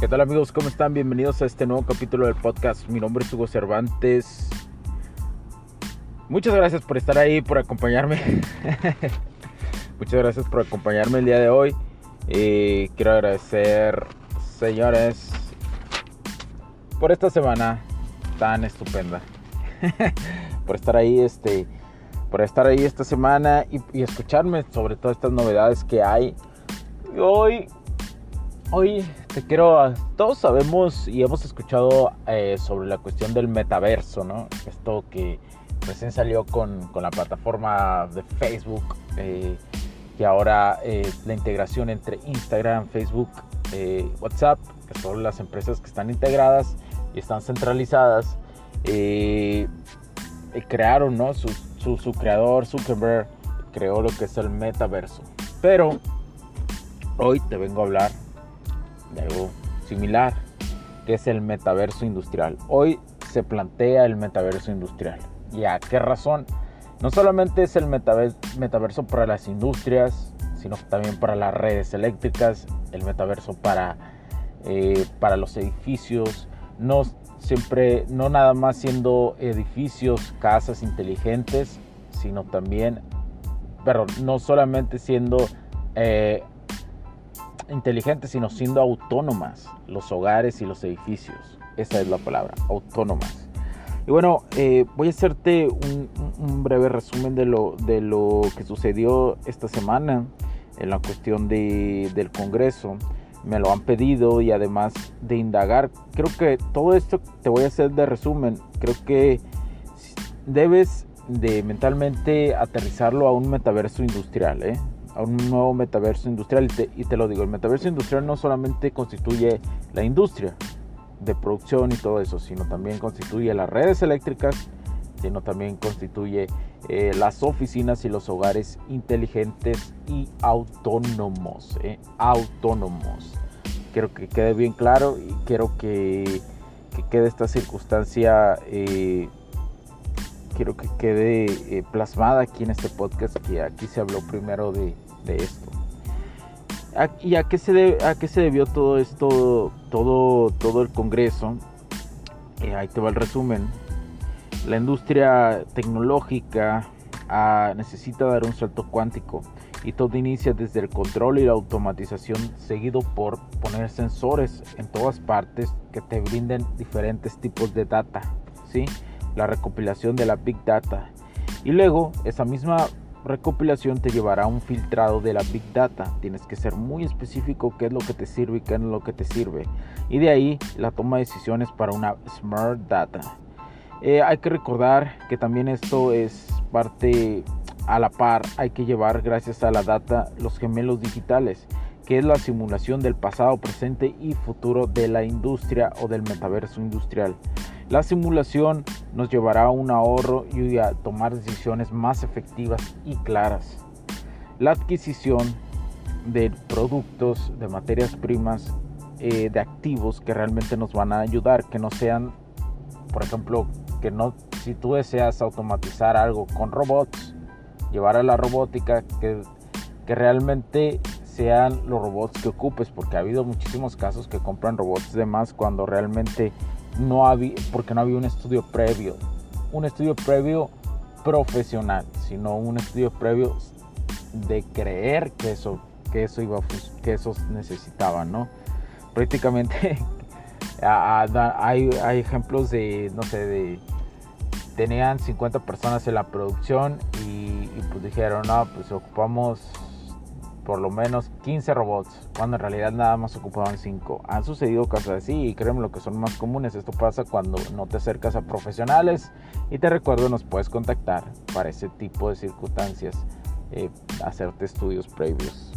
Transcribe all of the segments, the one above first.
¿Qué tal amigos? ¿Cómo están? Bienvenidos a este nuevo capítulo del podcast. Mi nombre es Hugo Cervantes. Muchas gracias por estar ahí, por acompañarme. Muchas gracias por acompañarme el día de hoy. Eh, quiero agradecer, señores, por esta semana tan estupenda. por estar ahí, este, por estar ahí esta semana y, y escucharme sobre todas estas novedades que hay. Hoy Hoy te quiero, todos sabemos y hemos escuchado eh, sobre la cuestión del metaverso, ¿no? Esto que recién salió con, con la plataforma de Facebook, eh, que ahora la integración entre Instagram, Facebook, eh, WhatsApp, que son las empresas que están integradas y están centralizadas, crearon, ¿no? Su, su, su creador, Zuckerberg, creó lo que es el metaverso. Pero hoy te vengo a hablar de algo similar, que es el metaverso industrial. Hoy se plantea el metaverso industrial. ¿Y a qué razón? No solamente es el metaverso para las industrias, sino también para las redes eléctricas, el metaverso para, eh, para los edificios, no siempre, no nada más siendo edificios, casas inteligentes, sino también, pero no solamente siendo eh, inteligentes, sino siendo autónomas los hogares y los edificios. Esa es la palabra, autónomas. Y bueno, eh, voy a hacerte un, breve resumen de lo, de lo que sucedió esta semana en la cuestión de, del Congreso. Me lo han pedido y además de indagar, creo que todo esto te voy a hacer de resumen. Creo que debes de mentalmente aterrizarlo a un metaverso industrial. ¿eh? A un nuevo metaverso industrial. Y te, lo digo, el metaverso industrial no solamente constituye la industria de producción y todo eso, sino también constituye las redes eléctricas, sino también constituye eh, las oficinas y los hogares inteligentes y autónomos. Eh, autónomos. Quiero que quede bien claro y quiero que, quede esta circunstancia. Eh, quiero que quede eh, plasmada aquí en este podcast, que aquí se habló primero de, esto. ¿Y a qué, se a qué se debió todo esto, todo, todo el Congreso? Eh, ahí te va el resumen. La industria tecnológica ah, necesita dar un salto cuántico y todo inicia desde el control y la automatización seguido por poner sensores en todas partes que te brinden diferentes tipos de data, ¿sí? La recopilación de la Big Data. Y luego esa misma recopilación te llevará a un filtrado de la Big Data. Tienes que ser muy específico qué es lo que te sirve y qué es lo que te sirve. Y de ahí la toma de decisiones para una Smart Data. Eh, hay que recordar que también esto es parte a la par. Hay que llevar gracias a la data los gemelos digitales que es la simulación del pasado, presente y futuro de la industria o del metaverso industrial. La simulación nos llevará a un ahorro y a tomar decisiones más efectivas y claras. La adquisición de productos, de materias primas, eh, de activos que realmente nos van a ayudar, que no sean, por ejemplo, que no, si tú deseas automatizar algo con robots, llevar a la robótica, que, que realmente sean los robots que ocupes, porque ha habido muchísimos casos que compran robots de más cuando realmente no había, porque no había un estudio previo, un estudio previo profesional, sino un estudio previo de creer que eso, que eso iba, que esos necesitaban, ¿no? Prácticamente hay, hay ejemplos de, no sé, de tenían 50 personas en la producción y, y pues dijeron, no, pues ocupamos por lo menos 15 robots, cuando en realidad nada más ocupaban 5. Han sucedido casos así y créeme lo que son más comunes. Esto pasa cuando no te acercas a profesionales y te recuerdo nos puedes contactar para ese tipo de circunstancias, eh, hacerte estudios previos.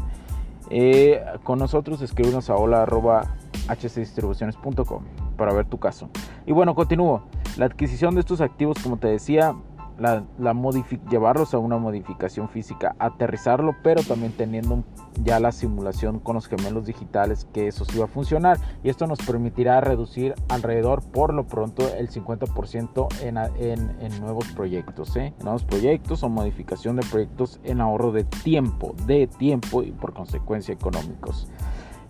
Eh, con nosotros escríbenos a hola hcdistribuciones.com para ver tu caso. Y bueno, continúo. La adquisición de estos activos, como te decía, la, llevarlos a una modificación física, aterrizarlo, pero también teniendo ya la simulación con los gemelos digitales que eso sí va a funcionar y esto nos permitirá reducir alrededor por lo pronto el 50% en, en, nuevos proyectos, ¿eh? nuevos proyectos o modificación de proyectos en ahorro de tiempo, de tiempo y por consecuencia económicos.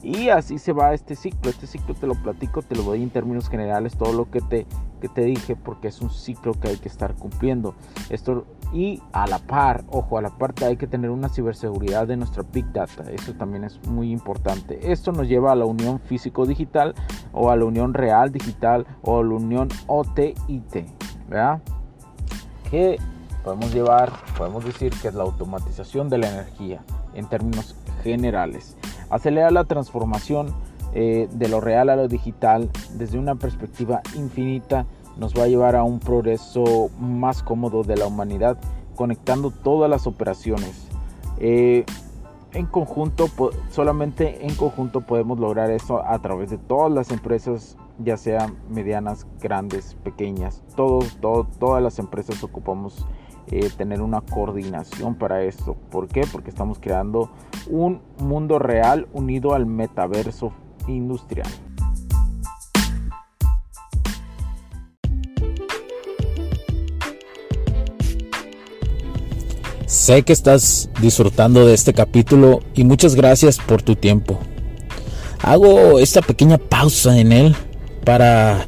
Y así se va este ciclo. Este ciclo te lo platico, te lo doy en términos generales, todo lo que te, que te dije, porque es un ciclo que hay que estar cumpliendo. Esto, y a la par, ojo, a la parte hay que tener una ciberseguridad de nuestra Big Data. Eso también es muy importante. Esto nos lleva a la unión físico-digital o a la unión real digital o a la unión OT-IT. ¿Verdad? Que podemos llevar, podemos decir que es la automatización de la energía en términos generales. Acelera la transformación eh, de lo real a lo digital desde una perspectiva infinita nos va a llevar a un progreso más cómodo de la humanidad conectando todas las operaciones. Eh, en conjunto, solamente en conjunto podemos lograr eso a través de todas las empresas, ya sean medianas, grandes, pequeñas. Todos, todas las empresas ocupamos eh, tener una coordinación para esto. ¿Por qué? Porque estamos creando un mundo real unido al metaverso industrial. Sé que estás disfrutando de este capítulo y muchas gracias por tu tiempo. Hago esta pequeña pausa en él para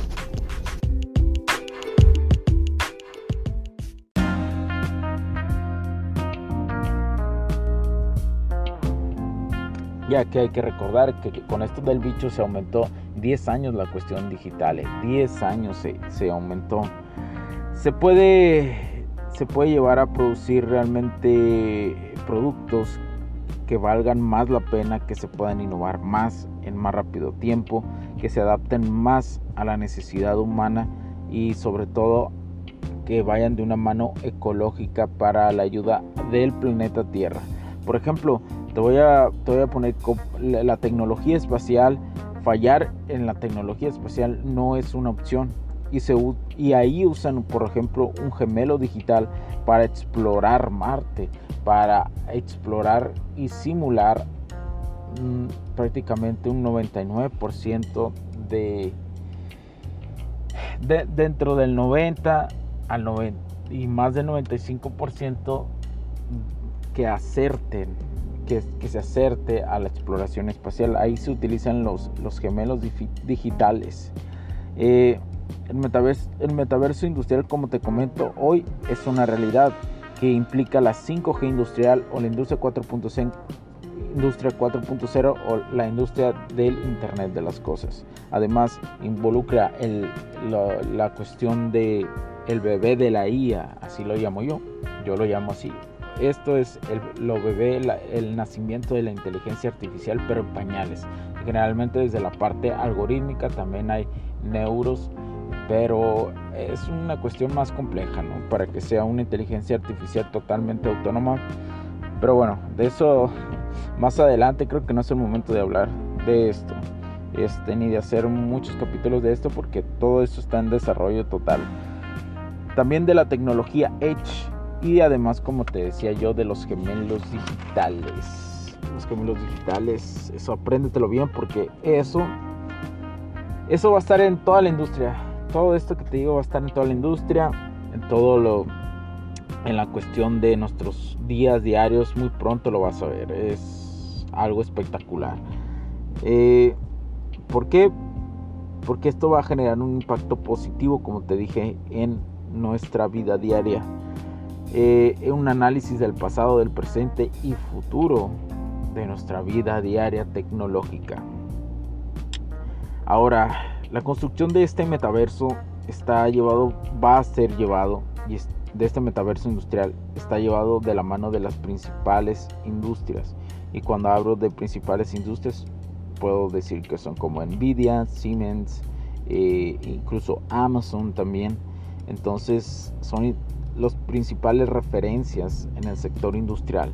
Ya que hay que recordar que con esto del bicho se aumentó 10 años la cuestión digital, 10 eh, años se, se, aumentó. Se puede, se puede llevar a producir realmente productos que valgan más la pena, que se puedan innovar más en más rápido tiempo, que se adapten más a la necesidad humana y sobre todo que vayan de una mano ecológica para la ayuda del planeta Tierra. Por ejemplo, te voy a, te voy a poner la tecnología espacial. Fallar en la tecnología espacial no es una opción. Y, se, y ahí usan, por ejemplo, un gemelo digital para explorar Marte, para explorar y simular mm, prácticamente un 99% de, de, dentro del 90 al 90 y más del 95% que acerten que, se acerte a la exploración espacial. Ahí se utilizan los, los gemelos digitales. Eh, el, metaverso, el metaverso industrial, como te comento, hoy es una realidad que implica la 5G industrial o la industria 4.0 industria 4.0 o la industria del Internet de las Cosas. Además, involucra el, la, la, cuestión de el bebé de la IA, así lo llamo yo, yo lo llamo así, esto es el, lo bebé, el nacimiento de la inteligencia artificial, pero en pañales. Generalmente desde la parte algorítmica también hay neuros, pero es una cuestión más compleja, ¿no? Para que sea una inteligencia artificial totalmente autónoma. Pero bueno, de eso más adelante creo que no es el momento de hablar de esto. Este, ni de hacer muchos capítulos de esto porque todo esto está en desarrollo total. También de la tecnología Edge y además como te decía yo de los gemelos digitales. Los gemelos digitales eso apréndetelo bien porque eso eso va a estar en toda la industria. Todo esto que te digo va a estar en toda la industria en todo lo en la cuestión de nuestros días diarios muy pronto lo vas a ver. Es algo espectacular. Eh, ¿por qué? porque esto va a generar un impacto positivo como te dije en nuestra vida diaria eh, un análisis del pasado, del presente y futuro de nuestra vida diaria tecnológica. Ahora, la construcción de este metaverso está llevado, va a ser llevado, y de este metaverso industrial está llevado de la mano de las principales industrias. Y cuando hablo de principales industrias, puedo decir que son como Nvidia, Siemens, eh, incluso Amazon también. Entonces son las principales referencias en el sector industrial.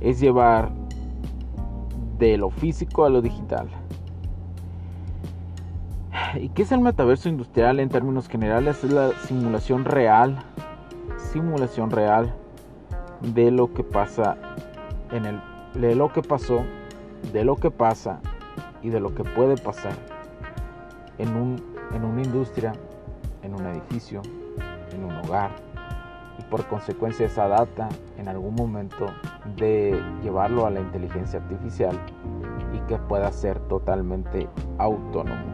Es llevar de lo físico a lo digital. ¿Y qué es el metaverso industrial en términos generales? Es la simulación real, simulación real de lo que pasa en el de lo que pasó, de lo que pasa y de lo que puede pasar en, un, en una industria, en un edificio, en un hogar por consecuencia esa data en algún momento de llevarlo a la inteligencia artificial y que pueda ser totalmente autónomo.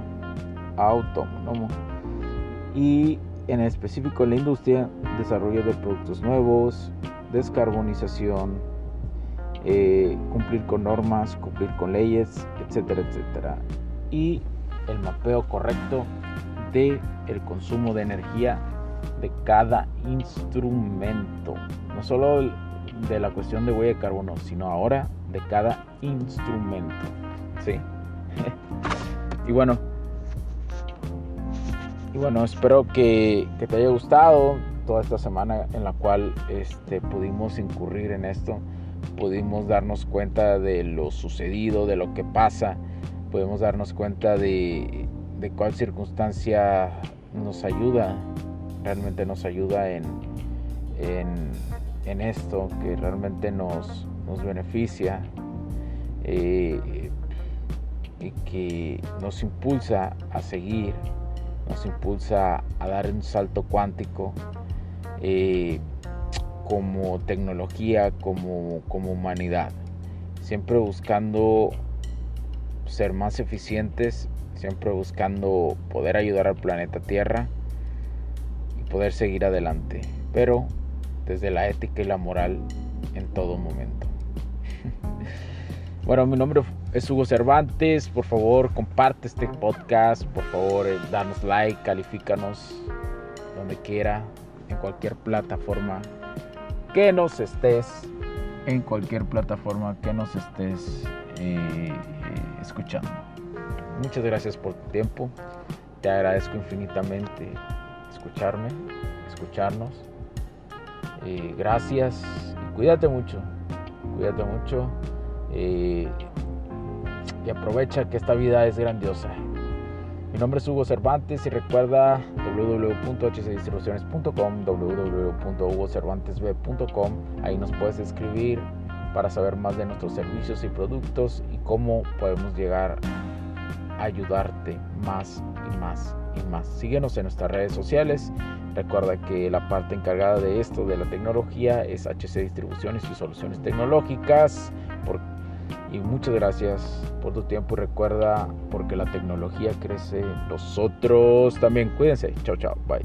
Autónomo. Y en específico en la industria, desarrollo de productos nuevos, descarbonización, eh, cumplir con normas, cumplir con leyes, etcétera, etcétera. Y el mapeo correcto de el consumo de energía de cada instrumento. No solo de la cuestión de huella de carbono, sino ahora de cada instrumento. ¿Sí? y bueno. Y bueno, espero que, te haya gustado toda esta semana en la cual este, pudimos incurrir en esto. Pudimos darnos cuenta de lo sucedido, de lo que pasa. Podemos darnos cuenta de, de cuál circunstancia nos ayuda realmente nos ayuda en, en, esto, que realmente nos, nos beneficia eh, y que nos impulsa a seguir, nos impulsa a dar un salto cuántico eh, como tecnología, como, como humanidad, siempre buscando ser más eficientes, siempre buscando poder ayudar al planeta Tierra poder seguir adelante, pero desde la ética y la moral en todo momento. bueno, mi nombre es Hugo Cervantes, por favor comparte este podcast, por favor eh, danos like, califícanos donde quiera, en cualquier plataforma que nos estés, en cualquier plataforma que nos estés eh, eh, escuchando. Muchas gracias por tu tiempo, te agradezco infinitamente escucharme, escucharnos. Eh, gracias y cuídate mucho, cuídate mucho y aprovecha que esta vida es grandiosa. Mi nombre es Hugo Cervantes y recuerda www.hcdistribuciones.com, www.hugocervantesb.com. Ahí nos puedes escribir para saber más de nuestros servicios y productos y cómo podemos llegar a ayudarte más y más más. Síguenos en nuestras redes sociales. Recuerda que la parte encargada de esto, de la tecnología, es HC Distribuciones y Soluciones Tecnológicas. y muchas gracias por tu tiempo y recuerda, porque la tecnología crece, nosotros también. Cuídense. Chao, chao. Bye.